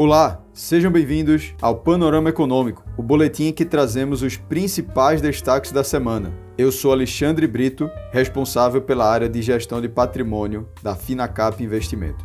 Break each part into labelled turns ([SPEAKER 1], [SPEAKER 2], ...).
[SPEAKER 1] Olá, sejam bem-vindos ao Panorama Econômico, o boletim em que trazemos os principais destaques da semana. Eu sou Alexandre Brito, responsável pela área de gestão de patrimônio da Finacap Investimentos.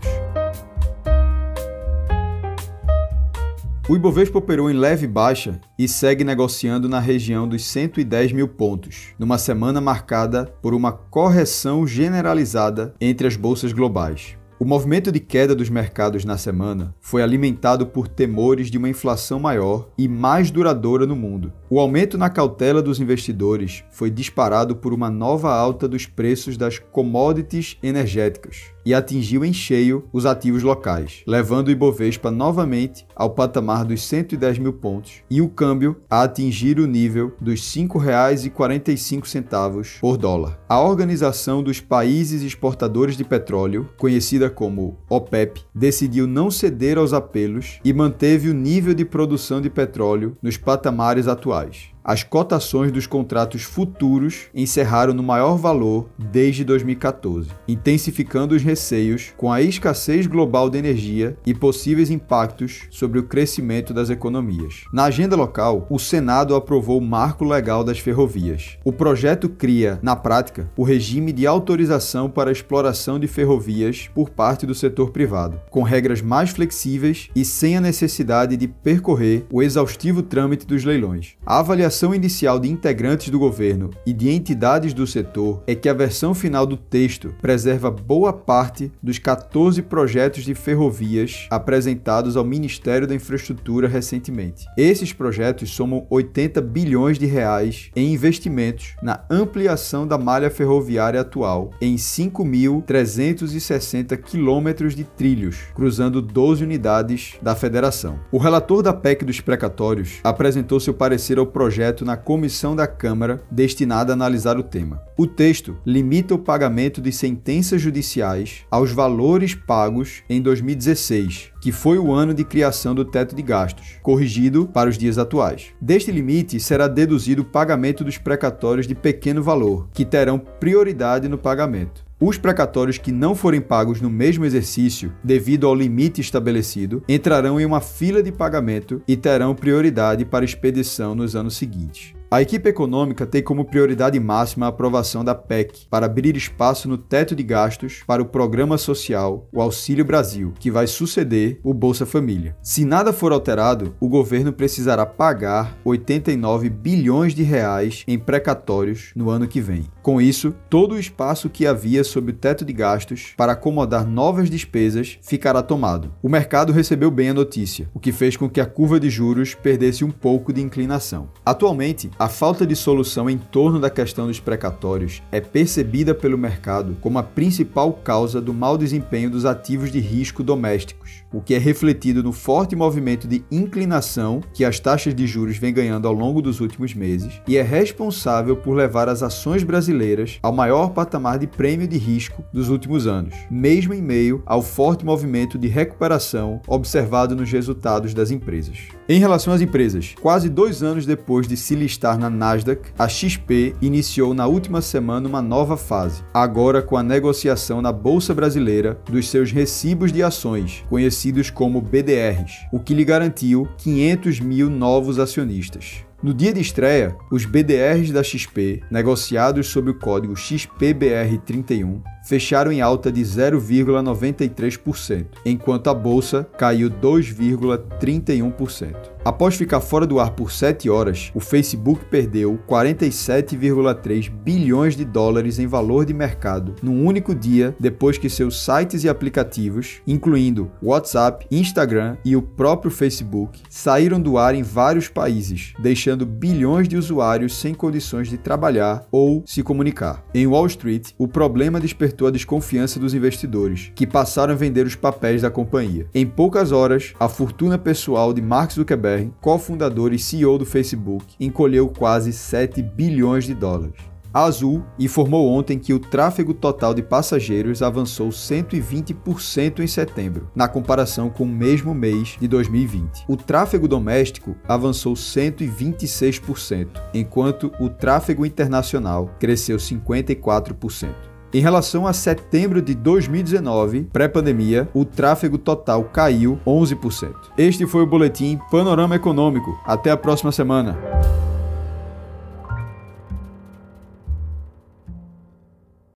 [SPEAKER 1] O Ibovespa operou em leve baixa e segue negociando na região dos 110 mil pontos, numa semana marcada por uma correção generalizada entre as bolsas globais. O movimento de queda dos mercados na semana foi alimentado por temores de uma inflação maior e mais duradoura no mundo. O aumento na cautela dos investidores foi disparado por uma nova alta dos preços das commodities energéticas e atingiu em cheio os ativos locais, levando o Ibovespa novamente ao patamar dos 110 mil pontos e o câmbio a atingir o nível dos R$ 5,45 por dólar. A Organização dos Países Exportadores de Petróleo, conhecida como OPEP, decidiu não ceder aos apelos e manteve o nível de produção de petróleo nos patamares atuais as cotações dos contratos futuros encerraram no maior valor desde 2014, intensificando os receios com a escassez global de energia e possíveis impactos sobre o crescimento das economias. Na agenda local, o Senado aprovou o Marco Legal das Ferrovias. O projeto cria, na prática, o regime de autorização para a exploração de ferrovias por parte do setor privado, com regras mais flexíveis e sem a necessidade de percorrer o exaustivo trâmite dos leilões. A avaliação avaliação inicial de integrantes do governo e de entidades do setor é que a versão final do texto preserva boa parte dos 14 projetos de ferrovias apresentados ao Ministério da Infraestrutura recentemente. Esses projetos somam 80 bilhões de reais em investimentos na ampliação da malha ferroviária atual em 5.360 quilômetros de trilhos, cruzando 12 unidades da federação. O relator da PEC dos precatórios apresentou seu parecer ao projeto projeto na comissão da Câmara destinada a analisar o tema. O texto limita o pagamento de sentenças judiciais aos valores pagos em 2016, que foi o ano de criação do teto de gastos, corrigido para os dias atuais. Deste limite será deduzido o pagamento dos precatórios de pequeno valor, que terão prioridade no pagamento. Os precatórios que não forem pagos no mesmo exercício, devido ao limite estabelecido, entrarão em uma fila de pagamento e terão prioridade para expedição nos anos seguintes. A equipe econômica tem como prioridade máxima a aprovação da PEC para abrir espaço no teto de gastos para o programa social, o Auxílio Brasil, que vai suceder o Bolsa Família. Se nada for alterado, o governo precisará pagar 89 bilhões de reais em precatórios no ano que vem. Com isso, todo o espaço que havia sob o teto de gastos para acomodar novas despesas ficará tomado. O mercado recebeu bem a notícia, o que fez com que a curva de juros perdesse um pouco de inclinação. Atualmente, a falta de solução em torno da questão dos precatórios é percebida pelo mercado como a principal causa do mau desempenho dos ativos de risco domésticos, o que é refletido no forte movimento de inclinação que as taxas de juros vêm ganhando ao longo dos últimos meses e é responsável por levar as ações brasileiras ao maior patamar de prêmio de risco dos últimos anos, mesmo em meio ao forte movimento de recuperação observado nos resultados das empresas. Em relação às empresas, quase dois anos depois de se listar na Nasdaq, a XP iniciou na última semana uma nova fase, agora com a negociação na Bolsa Brasileira dos seus recibos de ações, conhecidos como BDRs, o que lhe garantiu 500 mil novos acionistas. No dia de estreia, os BDRs da XP, negociados sob o código XPBR31, fecharam em alta de 0,93%, enquanto a bolsa caiu 2,31%. Após ficar fora do ar por 7 horas, o Facebook perdeu 47,3 bilhões de dólares em valor de mercado num único dia depois que seus sites e aplicativos, incluindo WhatsApp, Instagram e o próprio Facebook, saíram do ar em vários países, deixando bilhões de usuários sem condições de trabalhar ou se comunicar. Em Wall Street, o problema despertou a desconfiança dos investidores, que passaram a vender os papéis da companhia. Em poucas horas, a fortuna pessoal de Mark Zuckerberg Zuckerberg, cofundador e CEO do Facebook, encolheu quase 7 bilhões de dólares. A Azul informou ontem que o tráfego total de passageiros avançou 120% em setembro, na comparação com o mesmo mês de 2020. O tráfego doméstico avançou 126%, enquanto o tráfego internacional cresceu 54%. Em relação a setembro de 2019, pré-pandemia, o tráfego total caiu 11%. Este foi o boletim Panorama Econômico. Até a próxima semana.